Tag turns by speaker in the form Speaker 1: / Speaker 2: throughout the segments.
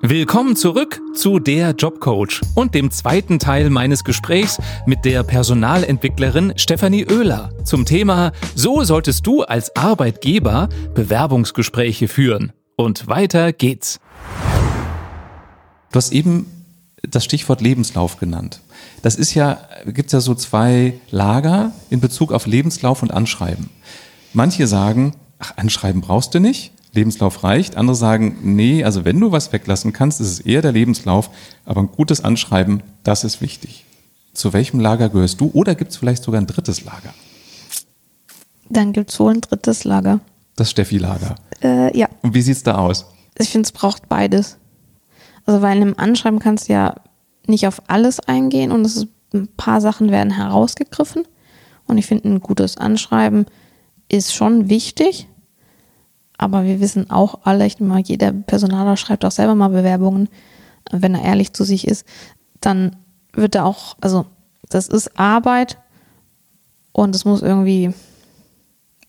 Speaker 1: Willkommen zurück zu der Jobcoach und dem zweiten Teil meines Gesprächs mit der Personalentwicklerin Stefanie Oehler zum Thema So solltest du als Arbeitgeber Bewerbungsgespräche führen. Und weiter geht's.
Speaker 2: Du hast eben das Stichwort Lebenslauf genannt. Das ist ja, gibt ja so zwei Lager in Bezug auf Lebenslauf und Anschreiben. Manche sagen, ach, Anschreiben brauchst du nicht. Lebenslauf reicht. Andere sagen, nee, also wenn du was weglassen kannst, ist es eher der Lebenslauf, aber ein gutes Anschreiben, das ist wichtig. Zu welchem Lager gehörst du oder gibt es vielleicht sogar ein drittes Lager?
Speaker 3: Dann gibt es wohl ein drittes Lager.
Speaker 2: Das Steffi-Lager.
Speaker 3: Äh, ja.
Speaker 2: Und wie sieht es da aus?
Speaker 3: Ich finde, es braucht beides. Also, weil in einem Anschreiben kannst du ja nicht auf alles eingehen und es ist, ein paar Sachen werden herausgegriffen. Und ich finde, ein gutes Anschreiben ist schon wichtig, aber wir wissen auch alle, ich meine, jeder Personaler schreibt auch selber mal Bewerbungen, wenn er ehrlich zu sich ist, dann wird er auch, also das ist Arbeit und es muss irgendwie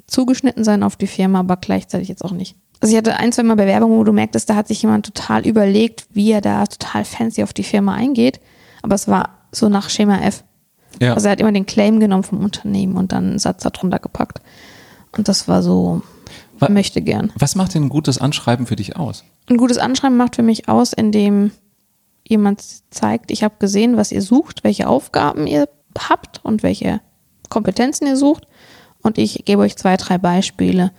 Speaker 3: zugeschnitten sein auf die Firma, aber gleichzeitig jetzt auch nicht. Also ich hatte ein, zwei Mal Bewerbungen, wo du merktest, da hat sich jemand total überlegt, wie er da total fancy auf die Firma eingeht, aber es war so nach Schema F. Ja. Also er hat immer den Claim genommen vom Unternehmen und dann einen Satz darunter gepackt. Und das war so, was, möchte gern.
Speaker 2: Was macht denn ein gutes Anschreiben für dich aus?
Speaker 3: Ein gutes Anschreiben macht für mich aus, indem jemand zeigt, ich habe gesehen, was ihr sucht, welche Aufgaben ihr habt und welche Kompetenzen ihr sucht. Und ich gebe euch zwei, drei Beispiele,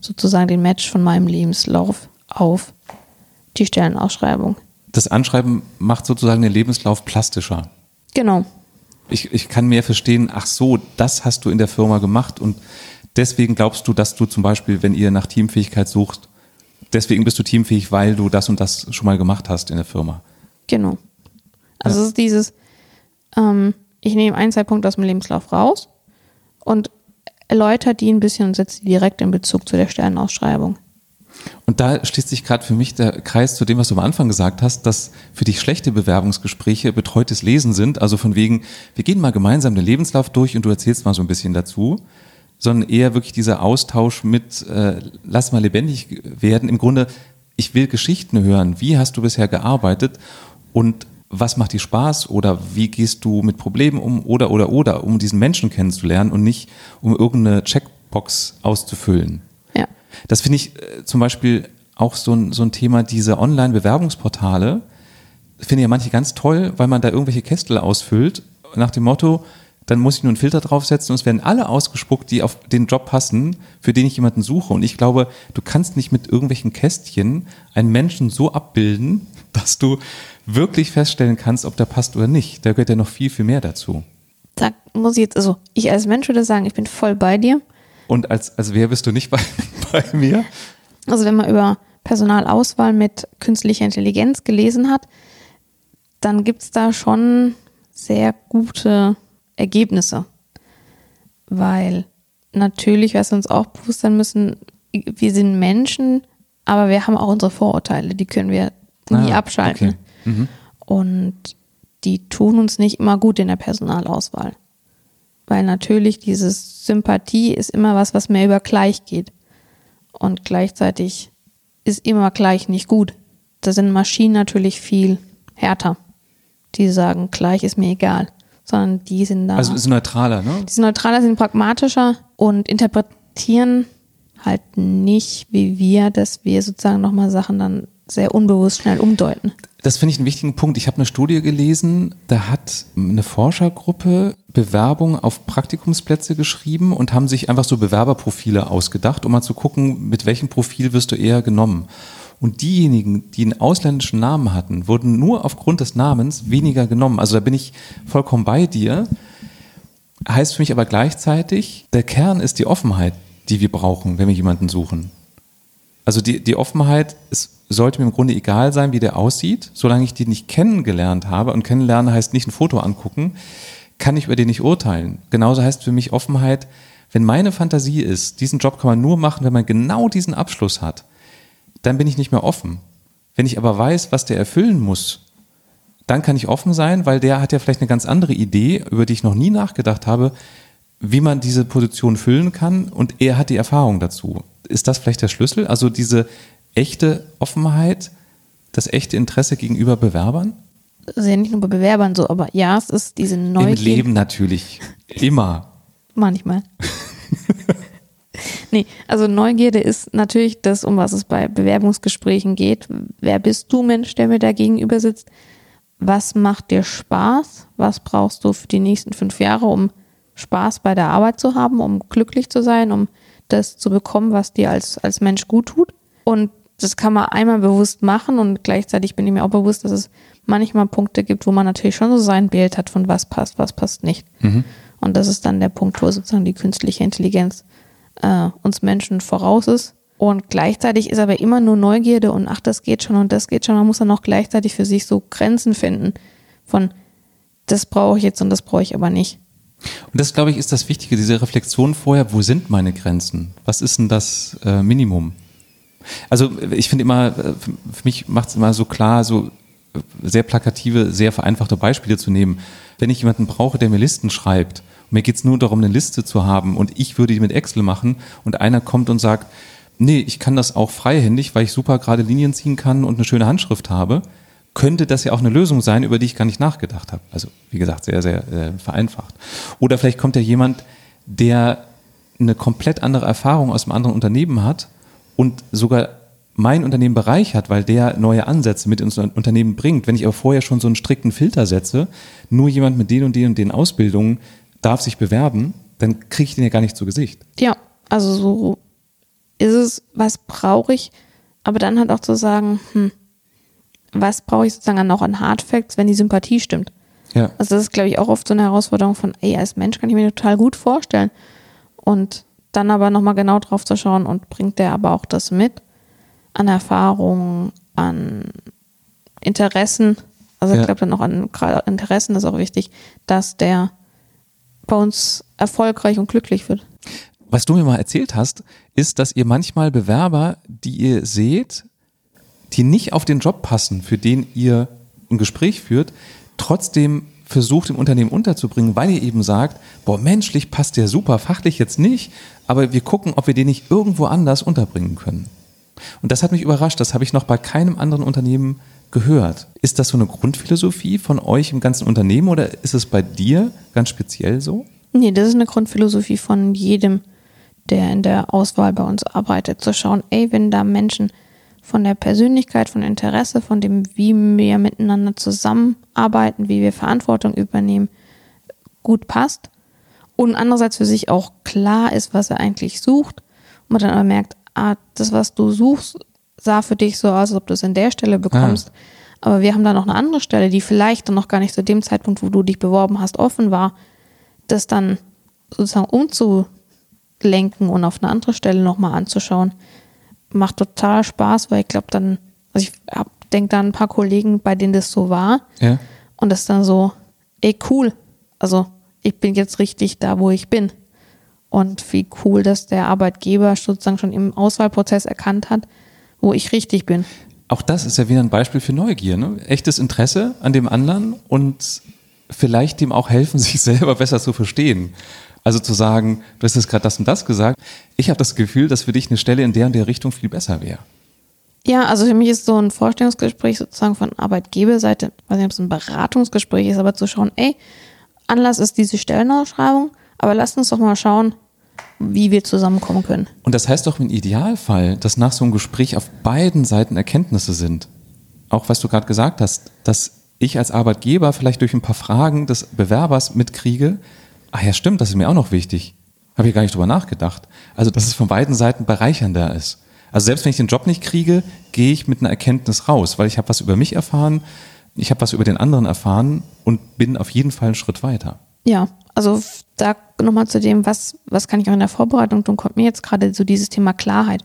Speaker 3: sozusagen den Match von meinem Lebenslauf auf die Stellenausschreibung.
Speaker 2: Das Anschreiben macht sozusagen den Lebenslauf plastischer.
Speaker 3: Genau.
Speaker 2: Ich, ich kann mehr verstehen, ach so, das hast du in der Firma gemacht und deswegen glaubst du, dass du zum Beispiel, wenn ihr nach Teamfähigkeit sucht, deswegen bist du teamfähig, weil du das und das schon mal gemacht hast in der Firma.
Speaker 3: Genau. Also ja. es ist dieses, ähm, ich nehme ein, zwei Punkte aus dem Lebenslauf raus und erläutere die ein bisschen und setze die direkt in Bezug zu der Sternenausschreibung.
Speaker 2: Und da schließt sich gerade für mich der Kreis zu dem, was du am Anfang gesagt hast, dass für dich schlechte Bewerbungsgespräche betreutes Lesen sind. Also von wegen, wir gehen mal gemeinsam den Lebenslauf durch und du erzählst mal so ein bisschen dazu sondern eher wirklich dieser Austausch mit, äh, lass mal lebendig werden. Im Grunde, ich will Geschichten hören. Wie hast du bisher gearbeitet und was macht dir Spaß oder wie gehst du mit Problemen um oder, oder, oder, um diesen Menschen kennenzulernen und nicht um irgendeine Checkbox auszufüllen.
Speaker 3: Ja.
Speaker 2: Das finde ich äh, zum Beispiel auch so ein, so ein Thema, diese Online-Bewerbungsportale, finde ja manche ganz toll, weil man da irgendwelche Kästel ausfüllt, nach dem Motto, dann muss ich nur einen Filter draufsetzen und es werden alle ausgespuckt, die auf den Job passen, für den ich jemanden suche. Und ich glaube, du kannst nicht mit irgendwelchen Kästchen einen Menschen so abbilden, dass du wirklich feststellen kannst, ob der passt oder nicht. Da gehört ja noch viel, viel mehr dazu.
Speaker 3: Da muss ich jetzt, also ich als Mensch würde sagen, ich bin voll bei dir.
Speaker 2: Und als, als wer bist du nicht bei, bei mir?
Speaker 3: Also wenn man über Personalauswahl mit künstlicher Intelligenz gelesen hat, dann gibt es da schon sehr gute Ergebnisse. Weil natürlich, was wir uns auch bewusst sein müssen, wir sind Menschen, aber wir haben auch unsere Vorurteile, die können wir nie ah, abschalten. Okay. Mhm. Und die tun uns nicht immer gut in der Personalauswahl. Weil natürlich dieses Sympathie ist immer was, was mehr über gleich geht. Und gleichzeitig ist immer gleich nicht gut. Da sind Maschinen natürlich viel härter. Die sagen, gleich ist mir egal sondern die sind da.
Speaker 2: Also sind neutraler, ne?
Speaker 3: Die sind neutraler, sind pragmatischer und interpretieren halt nicht wie wir, dass wir sozusagen nochmal Sachen dann sehr unbewusst schnell umdeuten.
Speaker 2: Das finde ich einen wichtigen Punkt. Ich habe eine Studie gelesen, da hat eine Forschergruppe Bewerbung auf Praktikumsplätze geschrieben und haben sich einfach so Bewerberprofile ausgedacht, um mal zu gucken, mit welchem Profil wirst du eher genommen. Und diejenigen, die einen ausländischen Namen hatten, wurden nur aufgrund des Namens weniger genommen. Also da bin ich vollkommen bei dir. Heißt für mich aber gleichzeitig, der Kern ist die Offenheit, die wir brauchen, wenn wir jemanden suchen. Also die, die Offenheit, es sollte mir im Grunde egal sein, wie der aussieht, solange ich den nicht kennengelernt habe. Und kennenlernen heißt nicht ein Foto angucken, kann ich über den nicht urteilen. Genauso heißt für mich Offenheit, wenn meine Fantasie ist, diesen Job kann man nur machen, wenn man genau diesen Abschluss hat, dann bin ich nicht mehr offen. Wenn ich aber weiß, was der erfüllen muss, dann kann ich offen sein, weil der hat ja vielleicht eine ganz andere Idee, über die ich noch nie nachgedacht habe, wie man diese Position füllen kann und er hat die Erfahrung dazu. Ist das vielleicht der Schlüssel? Also diese echte Offenheit das echte Interesse gegenüber Bewerbern?
Speaker 3: Das ist ja nicht nur bei Bewerbern so, aber ja, es ist diese Neugier.
Speaker 2: Im Leben natürlich. Immer.
Speaker 3: Manchmal. Nee, also Neugierde ist natürlich das, um was es bei Bewerbungsgesprächen geht. Wer bist du, Mensch, der mir da gegenüber sitzt? Was macht dir Spaß? Was brauchst du für die nächsten fünf Jahre, um Spaß bei der Arbeit zu haben, um glücklich zu sein, um das zu bekommen, was dir als, als Mensch gut tut? Und das kann man einmal bewusst machen und gleichzeitig bin ich mir auch bewusst, dass es manchmal Punkte gibt, wo man natürlich schon so sein Bild hat, von was passt, was passt nicht. Mhm. Und das ist dann der Punkt, wo sozusagen die künstliche Intelligenz äh, uns Menschen voraus ist. Und gleichzeitig ist aber immer nur Neugierde und ach, das geht schon und das geht schon. Man muss dann auch gleichzeitig für sich so Grenzen finden von das brauche ich jetzt und das brauche ich aber nicht.
Speaker 2: Und das, glaube ich, ist das Wichtige, diese Reflexion vorher, wo sind meine Grenzen? Was ist denn das äh, Minimum? Also ich finde immer, äh, für mich macht es immer so klar, so äh, sehr plakative, sehr vereinfachte Beispiele zu nehmen. Wenn ich jemanden brauche, der mir Listen schreibt, mir geht es nur darum, eine Liste zu haben und ich würde die mit Excel machen und einer kommt und sagt, nee, ich kann das auch freihändig, weil ich super gerade Linien ziehen kann und eine schöne Handschrift habe, könnte das ja auch eine Lösung sein, über die ich gar nicht nachgedacht habe. Also wie gesagt, sehr, sehr äh, vereinfacht. Oder vielleicht kommt ja jemand, der eine komplett andere Erfahrung aus einem anderen Unternehmen hat und sogar mein Unternehmen bereichert, weil der neue Ansätze mit ins Unternehmen bringt. Wenn ich aber vorher schon so einen strikten Filter setze, nur jemand mit den und den und den Ausbildungen darf sich bewerben, dann kriege ich den ja gar nicht zu Gesicht.
Speaker 3: Ja, also so ist es, was brauche ich, aber dann halt auch zu sagen, hm, was brauche ich sozusagen noch an Hard Facts, wenn die Sympathie stimmt. Ja. Also das ist, glaube ich, auch oft so eine Herausforderung von, ey, als Mensch kann ich mir total gut vorstellen. Und dann aber nochmal genau drauf zu schauen und bringt der aber auch das mit an Erfahrung, an Interessen. Also ja. ich glaube dann auch an Interessen ist auch wichtig, dass der bei uns erfolgreich und glücklich wird.
Speaker 2: Was du mir mal erzählt hast, ist, dass ihr manchmal Bewerber, die ihr seht, die nicht auf den Job passen, für den ihr ein Gespräch führt, trotzdem versucht im Unternehmen unterzubringen, weil ihr eben sagt, boah, menschlich passt der super, fachlich jetzt nicht, aber wir gucken, ob wir den nicht irgendwo anders unterbringen können. Und das hat mich überrascht, das habe ich noch bei keinem anderen Unternehmen gehört. Ist das so eine Grundphilosophie von euch im ganzen Unternehmen oder ist es bei dir ganz speziell so?
Speaker 3: Nee, das ist eine Grundphilosophie von jedem, der in der Auswahl bei uns arbeitet, zu schauen, ey, wenn da Menschen von der Persönlichkeit, von Interesse, von dem, wie wir miteinander zusammenarbeiten, wie wir Verantwortung übernehmen, gut passt. Und andererseits für sich auch klar ist, was er eigentlich sucht. Und man dann aber merkt, ah, das, was du suchst, sah für dich so aus, als ob du es an der Stelle bekommst. Ah. Aber wir haben da noch eine andere Stelle, die vielleicht dann noch gar nicht zu dem Zeitpunkt, wo du dich beworben hast, offen war, das dann sozusagen umzulenken und auf eine andere Stelle nochmal anzuschauen. Macht total Spaß, weil ich glaube dann, also ich denke da an ein paar Kollegen, bei denen das so war. Ja. Und das dann so, ey, cool. Also ich bin jetzt richtig da, wo ich bin. Und wie cool, dass der Arbeitgeber sozusagen schon im Auswahlprozess erkannt hat, wo ich richtig bin.
Speaker 2: Auch das ist ja wieder ein Beispiel für Neugier, ne? Echtes Interesse an dem anderen und vielleicht dem auch helfen, sich selber besser zu verstehen. Also zu sagen, du hast jetzt gerade das und das gesagt. Ich habe das Gefühl, dass für dich eine Stelle in der und der Richtung viel besser wäre.
Speaker 3: Ja, also für mich ist so ein Vorstellungsgespräch sozusagen von Arbeitgeberseite, weiß nicht, ob es ein Beratungsgespräch ist, aber zu schauen, ey, Anlass ist diese Stellenausschreibung, aber lass uns doch mal schauen, wie wir zusammenkommen können.
Speaker 2: Und das heißt doch im Idealfall, dass nach so einem Gespräch auf beiden Seiten Erkenntnisse sind. Auch was du gerade gesagt hast, dass ich als Arbeitgeber vielleicht durch ein paar Fragen des Bewerbers mitkriege, ach ja, stimmt, das ist mir auch noch wichtig. Habe ich gar nicht drüber nachgedacht. Also, dass es von beiden Seiten bereichernder ist. Also selbst wenn ich den Job nicht kriege, gehe ich mit einer Erkenntnis raus, weil ich habe was über mich erfahren, ich habe was über den anderen erfahren und bin auf jeden Fall einen Schritt weiter.
Speaker 3: Ja, also da nochmal zu dem, was, was kann ich auch in der Vorbereitung tun, kommt mir jetzt gerade so dieses Thema Klarheit.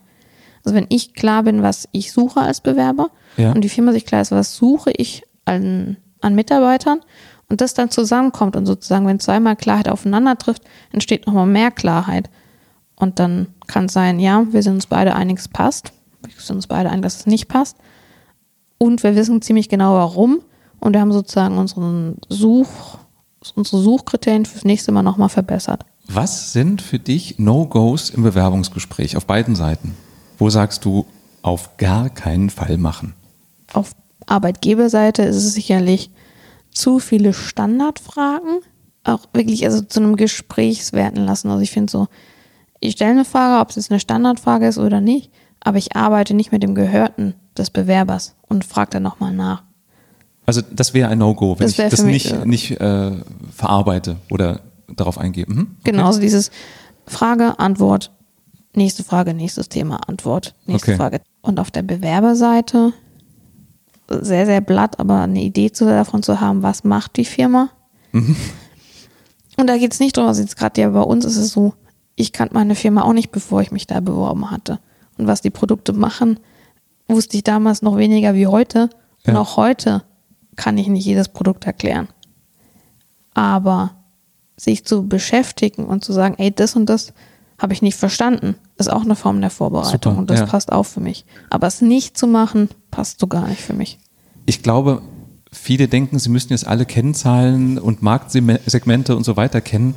Speaker 3: Also wenn ich klar bin, was ich suche als Bewerber ja. und die Firma sich klar ist, was suche ich an, an Mitarbeitern und das dann zusammenkommt und sozusagen, wenn zweimal Klarheit aufeinander trifft, entsteht nochmal mehr Klarheit. Und dann kann es sein, ja, wir sind uns beide einig, es passt. Wir sind uns beide einig, dass es nicht passt. Und wir wissen ziemlich genau warum. Und wir haben sozusagen unseren Such, unsere Suchkriterien fürs nächste Mal nochmal verbessert.
Speaker 2: Was sind für dich No-Gos im Bewerbungsgespräch auf beiden Seiten? Wo sagst du, auf gar keinen Fall machen?
Speaker 3: auf Arbeitgeberseite ist es sicherlich zu viele Standardfragen, auch wirklich also zu einem Gespräch werden lassen. Also ich finde so, ich stelle eine Frage, ob es jetzt eine Standardfrage ist oder nicht, aber ich arbeite nicht mit dem Gehörten des Bewerbers und frage dann nochmal nach.
Speaker 2: Also das wäre ein No-Go, wenn
Speaker 3: Das
Speaker 2: ich das
Speaker 3: mich,
Speaker 2: nicht, nicht äh, verarbeite oder darauf eingehe. Mhm.
Speaker 3: Genau, also dieses Frage, Antwort, nächste Frage, nächstes Thema, Antwort, nächste
Speaker 2: Okay.
Speaker 3: Frage. Und auf der Bewerberseite sehr, sehr blatt, aber eine Idee davon zu haben, was macht die Firma.
Speaker 2: Mhm.
Speaker 3: Und da geht es nicht darum, also jetzt gerade ja bei uns ist es so, ich kannte meine Firma auch nicht, bevor ich mich da beworben hatte. Und was die Produkte machen, wusste ich damals noch weniger wie heute. Und
Speaker 2: Ja.
Speaker 3: auch heute kann ich nicht jedes Produkt erklären. Aber sich zu beschäftigen und zu sagen, ey, das und das habe ich nicht verstanden, ist auch eine Form der Vorbereitung
Speaker 2: Super,
Speaker 3: und das
Speaker 2: ja.
Speaker 3: passt auch für mich. Aber es nicht zu machen, passt so gar nicht für mich.
Speaker 2: Ich glaube, viele denken, sie müssten jetzt alle Kennzahlen und Marktsegmente und so weiter kennen.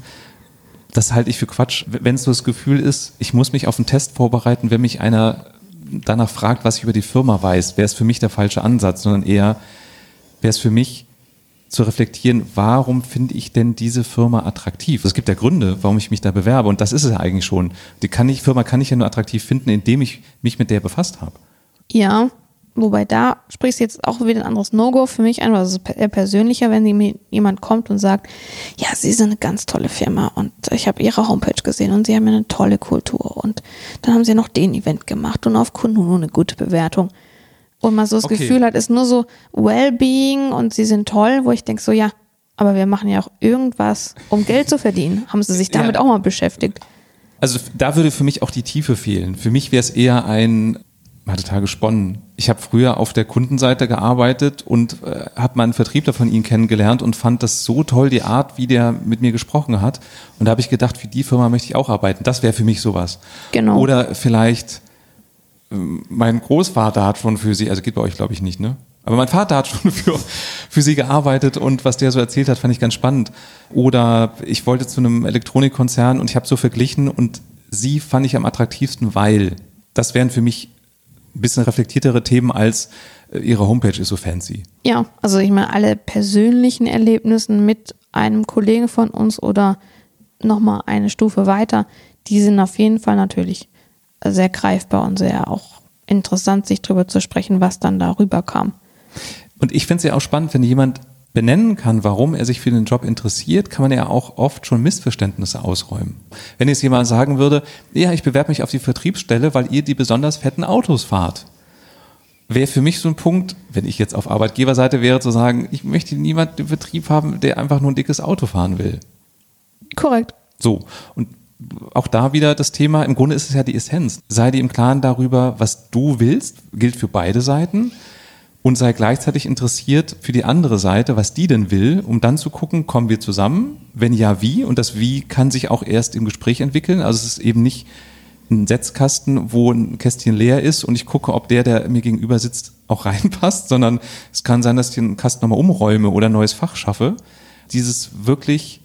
Speaker 2: Das halte ich für Quatsch. Wenn es so das Gefühl ist, ich muss mich auf einen Test vorbereiten, wenn mich einer danach fragt, was ich über die Firma weiß, wäre es für mich der falsche Ansatz, sondern eher wäre es für mich zu reflektieren, warum finde ich denn diese Firma attraktiv? Es gibt ja Gründe, warum ich mich da bewerbe und das ist es ja eigentlich schon. Die kann ich, Firma kann ich ja nur attraktiv finden, indem ich mich mit der befasst habe.
Speaker 3: Ja, wobei da sprichst du jetzt auch wieder ein anderes No-Go für mich an, weil es ist eher persönlicher, wenn jemand kommt und sagt, ja, sie sind eine ganz tolle Firma und ich habe ihre Homepage gesehen und sie haben eine tolle Kultur und dann haben sie noch den Event gemacht und auf Kununu eine gute Bewertung. Und man so das
Speaker 2: Okay.
Speaker 3: Gefühl hat, ist nur so Wellbeing und sie sind toll, wo ich denke so, ja, aber wir machen ja auch irgendwas, um Geld zu verdienen. Haben sie sich damit
Speaker 2: Ja.
Speaker 3: auch mal beschäftigt?
Speaker 2: Also da würde für mich auch die Tiefe fehlen. Für mich wäre es eher ein, man hat total gesponnen. Ich habe früher auf der Kundenseite gearbeitet und äh, habe mal einen Vertriebler von Ihnen kennengelernt und fand das so toll, die Art, wie der mit mir gesprochen hat. Und da habe ich gedacht, für die Firma möchte ich auch arbeiten. Das wäre für mich sowas.
Speaker 3: Genau.
Speaker 2: Oder vielleicht, mein Großvater hat schon für Sie, also geht bei euch glaube ich nicht, ne? Aber mein Vater hat schon für, für sie gearbeitet und was der so erzählt hat, fand ich ganz spannend. Oder ich wollte zu einem Elektronikkonzern und ich habe so verglichen und sie fand ich am attraktivsten, weil das wären für mich ein bisschen reflektiertere Themen als äh, ihre Homepage ist so fancy.
Speaker 3: Ja, also ich meine, alle persönlichen Erlebnissen mit einem Kollegen von uns oder nochmal eine Stufe weiter, die sind auf jeden Fall natürlich sehr greifbar und sehr auch interessant, sich darüber zu sprechen, was dann darüber kam.
Speaker 2: Und ich finde es ja auch spannend, wenn jemand benennen kann, warum er sich für den Job interessiert, kann man ja auch oft schon Missverständnisse ausräumen. Wenn jetzt jemand sagen würde, ja, ich bewerbe mich auf die Vertriebsstelle, weil ihr die besonders fetten Autos fahrt, wäre für mich so ein Punkt, wenn ich jetzt auf Arbeitgeberseite wäre, zu sagen, ich möchte niemand im Vertrieb haben, der einfach nur ein dickes Auto fahren will.
Speaker 3: Korrekt.
Speaker 2: So. Und auch da wieder das Thema, im Grunde ist es ja die Essenz. Sei dir im Klaren darüber, was du willst, gilt für beide Seiten. Und sei gleichzeitig interessiert für die andere Seite, was die denn will, um dann zu gucken, kommen wir zusammen? Wenn ja, wie? Und das Wie kann sich auch erst im Gespräch entwickeln. Also es ist eben nicht ein Setzkasten, wo ein Kästchen leer ist und ich gucke, ob der, der mir gegenüber sitzt, auch reinpasst, sondern es kann sein, dass ich den Kasten nochmal umräume oder ein neues Fach schaffe. Dieses wirklich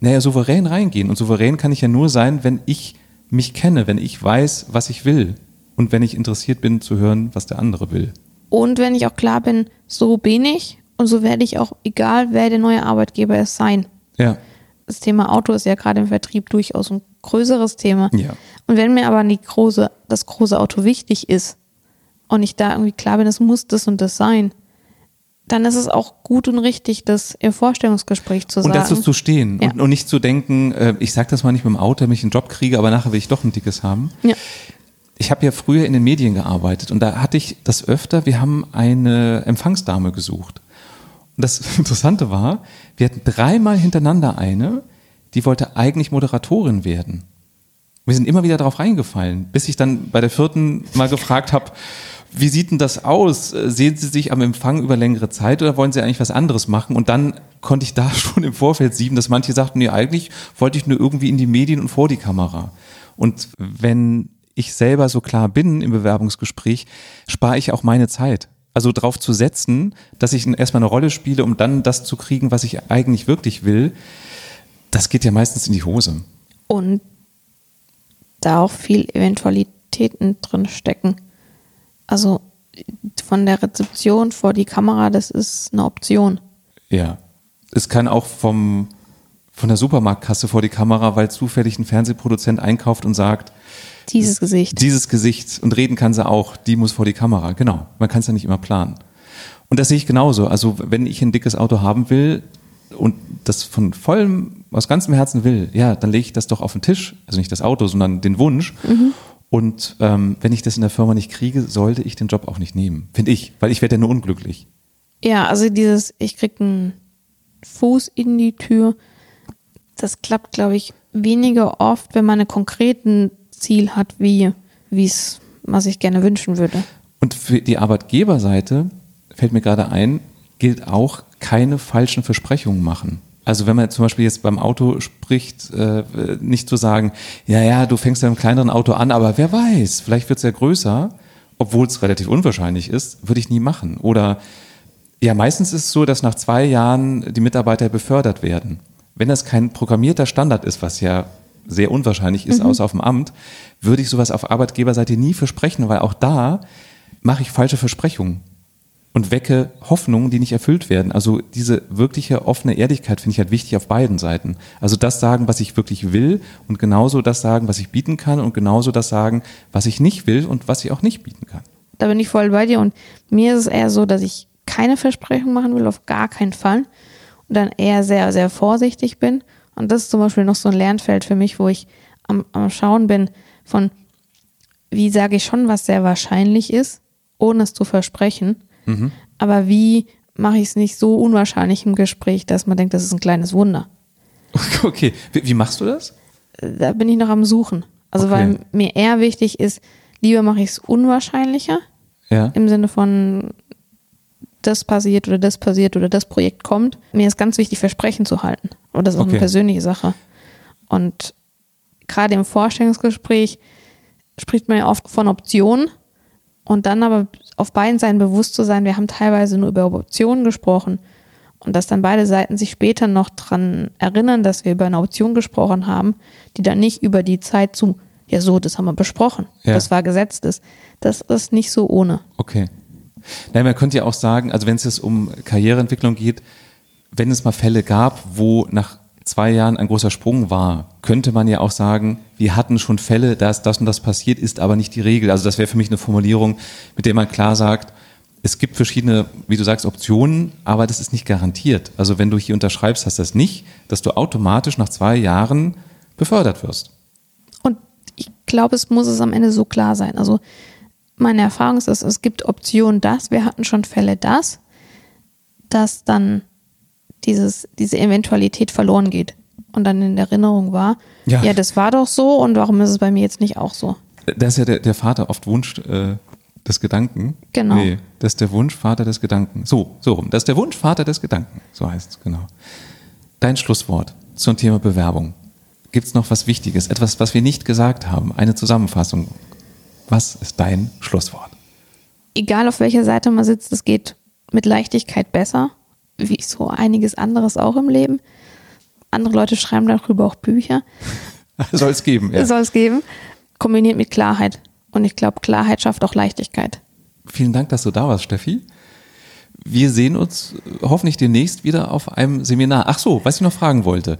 Speaker 2: naja, souverän reingehen. Und souverän kann ich ja nur sein, wenn ich mich kenne, wenn ich weiß, was ich will. Und wenn ich interessiert bin zu hören, was der andere will.
Speaker 3: Und wenn ich auch klar bin, so bin ich und so werde ich auch, egal wer der neue Arbeitgeber ist, sein.
Speaker 2: Ja.
Speaker 3: Das Thema Auto ist ja gerade im Vertrieb durchaus ein größeres Thema.
Speaker 2: Ja.
Speaker 3: Und wenn mir aber die große, das große Auto wichtig ist und ich da irgendwie klar bin, es muss das und das sein, dann ist es auch gut und richtig, das im Vorstellungsgespräch zu
Speaker 2: Und
Speaker 3: sagen.
Speaker 2: dazu zu stehen
Speaker 3: Ja.
Speaker 2: und, und nicht zu denken, äh, ich sag das mal nicht mit dem Auto, damit ich einen Job kriege, aber nachher will ich doch ein dickes haben.
Speaker 3: ja.
Speaker 2: Ich habe ja früher in den Medien gearbeitet und da hatte ich das öfter, wir haben eine Empfangsdame gesucht. Und das Interessante war, wir hatten dreimal hintereinander eine, die wollte eigentlich Moderatorin werden. Wir sind immer wieder darauf reingefallen, bis ich dann bei der vierten mal gefragt habe, wie sieht denn das aus? Sehen Sie sich am Empfang über längere Zeit oder wollen Sie eigentlich was anderes machen? Und dann konnte ich da schon im Vorfeld sieben, dass manche sagten, nee, eigentlich wollte ich nur irgendwie in die Medien und vor die Kamera. Und wenn ich selber so klar bin im Bewerbungsgespräch, spare ich auch meine Zeit. Also darauf zu setzen, dass ich erstmal eine Rolle spiele, um dann das zu kriegen, was ich eigentlich wirklich will, das geht ja meistens in die Hose.
Speaker 3: Und da auch viel Eventualitäten drin stecken. Also von der Rezeption vor die Kamera, das ist eine Option.
Speaker 2: Ja. Es kann auch vom, von der Supermarktkasse vor die Kamera, weil zufällig ein Fernsehproduzent einkauft und sagt,
Speaker 3: Dieses Gesicht.
Speaker 2: dieses Gesicht und reden kann sie auch, die muss vor die Kamera. Genau. Man kann es ja nicht immer planen. Und das sehe ich genauso. Also wenn ich ein dickes Auto haben will und das von vollem, aus ganzem Herzen will, ja, dann lege ich das doch auf den Tisch. Also nicht das Auto, sondern den Wunsch. Und ähm, wenn ich das in der Firma nicht kriege, sollte ich den Job auch nicht nehmen. Finde ich, weil ich werde ja nur unglücklich.
Speaker 3: Ja, also dieses, ich krieg einen Fuß in die Tür, das klappt, glaube ich, weniger oft, wenn man ein konkreten Ziel hat, wie wie es, was ich gerne wünschen würde.
Speaker 2: Und für die Arbeitgeberseite fällt mir gerade ein, gilt auch keine falschen Versprechungen machen. Also wenn man zum Beispiel jetzt beim Auto spricht, äh, nicht zu sagen, ja, ja, du fängst ja im kleineren Auto an, aber wer weiß, vielleicht wird es ja größer, obwohl es relativ unwahrscheinlich ist, würde ich nie machen. Oder ja, meistens ist es so, dass nach zwei Jahren die Mitarbeiter befördert werden. Wenn das kein programmierter Standard ist, was ja sehr unwahrscheinlich ist, außer auf dem Amt, würde ich sowas auf Arbeitgeberseite nie versprechen, weil auch da mache ich falsche Versprechungen und wecke Hoffnungen, die nicht erfüllt werden. Also diese wirkliche offene Ehrlichkeit finde ich halt wichtig auf beiden Seiten. Also das sagen, was ich wirklich will und genauso das sagen, was ich bieten kann und genauso das sagen, was ich nicht will und was ich auch nicht bieten kann.
Speaker 3: Da bin ich voll bei dir und mir ist es eher so, dass ich keine Versprechung machen will, auf gar keinen Fall. Und dann eher sehr, sehr vorsichtig bin. Und das ist zum Beispiel noch so ein Lernfeld für mich, wo ich am, am Schauen bin von, wie sage ich schon, was sehr wahrscheinlich ist, ohne es zu versprechen. Aber wie mache ich es nicht so unwahrscheinlich im Gespräch, dass man denkt, das ist ein kleines Wunder.
Speaker 2: Okay, wie, wie machst du das?
Speaker 3: Da bin ich noch am Suchen. Also
Speaker 2: Okay.
Speaker 3: weil mir eher wichtig ist, lieber mache ich es unwahrscheinlicher,
Speaker 2: Ja.
Speaker 3: im Sinne von das passiert oder das passiert oder das Projekt kommt. Mir ist ganz wichtig, Versprechen zu halten. Und das ist auch
Speaker 2: Okay.
Speaker 3: eine persönliche Sache. Und gerade im Vorstellungsgespräch spricht man ja oft von Optionen und dann aber auf beiden Seiten bewusst zu sein, wir haben teilweise nur über Optionen gesprochen und dass dann beide Seiten sich später noch dran erinnern, dass wir über eine Option gesprochen haben, die dann nicht über die Zeit zu, ja so, das haben wir besprochen,
Speaker 2: Ja.
Speaker 3: das war gesetzt ist. Das ist nicht so ohne.
Speaker 2: Okay. Nein, man könnte ja auch sagen, also wenn es jetzt um Karriereentwicklung geht, wenn es mal Fälle gab, wo nach zwei Jahren ein großer Sprung war, könnte man ja auch sagen, wir hatten schon Fälle, dass das und das passiert, ist aber nicht die Regel. Also das wäre für mich eine Formulierung, mit der man klar sagt, es gibt verschiedene, wie du sagst, Optionen, aber das ist nicht garantiert. Also wenn du hier unterschreibst, heißt das nicht, dass du automatisch nach zwei Jahren befördert wirst.
Speaker 3: Und ich glaube, es muss es am Ende so klar sein. Also meine Erfahrung ist, es gibt Optionen das, wir hatten schon Fälle das, dass dann dieses, diese Eventualität verloren geht und dann in Erinnerung war,
Speaker 2: Ja.
Speaker 3: ja. das war doch so und warum ist es bei mir jetzt nicht auch so?
Speaker 2: Das ist ja der, der Vater oft Wunsch äh, des Gedanken.
Speaker 3: Genau.
Speaker 2: Nee, das ist der Wunschvater des Gedanken. So, so rum. Das ist der Wunschvater des Gedanken. So heißt es, genau. Dein Schlusswort zum Thema Bewerbung. Gibt es noch was Wichtiges? Etwas, was wir nicht gesagt haben? Eine Zusammenfassung. Was ist dein Schlusswort?
Speaker 3: Egal auf welcher Seite man sitzt, es geht mit Leichtigkeit besser, wie so einiges anderes auch im Leben. Andere Leute schreiben darüber auch Bücher.
Speaker 2: Soll es geben, ja.
Speaker 3: Soll es geben. Kombiniert mit Klarheit. Und ich glaube, Klarheit schafft auch Leichtigkeit.
Speaker 2: Vielen Dank, dass du da warst, Steffi. Wir sehen uns hoffentlich demnächst wieder auf einem Seminar. Ach so, was ich noch fragen wollte.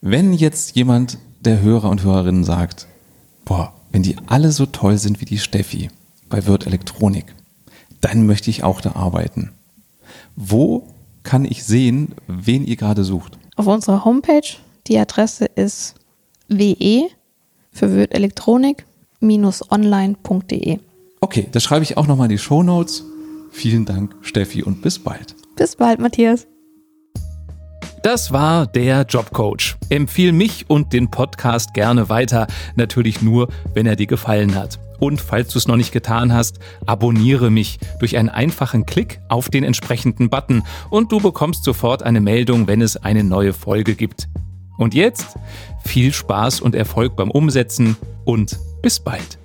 Speaker 2: Wenn jetzt jemand der Hörer und Hörerinnen sagt, boah, wenn die alle so toll sind wie die Steffi bei Wirt Elektronik, dann möchte ich auch da arbeiten. Wo kann ich sehen, wen ihr gerade sucht?
Speaker 3: Auf unserer Homepage, die Adresse ist we für Wirt Elektronik online.de.
Speaker 2: Okay, das schreibe ich auch nochmal in die Show Notes. Vielen Dank, Steffi, und bis bald.
Speaker 3: Bis bald, Matthias.
Speaker 1: Das war der Jobcoach. Empfiehl mich und den Podcast gerne weiter, natürlich nur, wenn er dir gefallen hat. Und falls du es noch nicht getan hast, abonniere mich durch einen einfachen Klick auf den entsprechenden Button und du bekommst sofort eine Meldung, wenn es eine neue Folge gibt. Und jetzt viel Spaß und Erfolg beim Umsetzen und bis bald.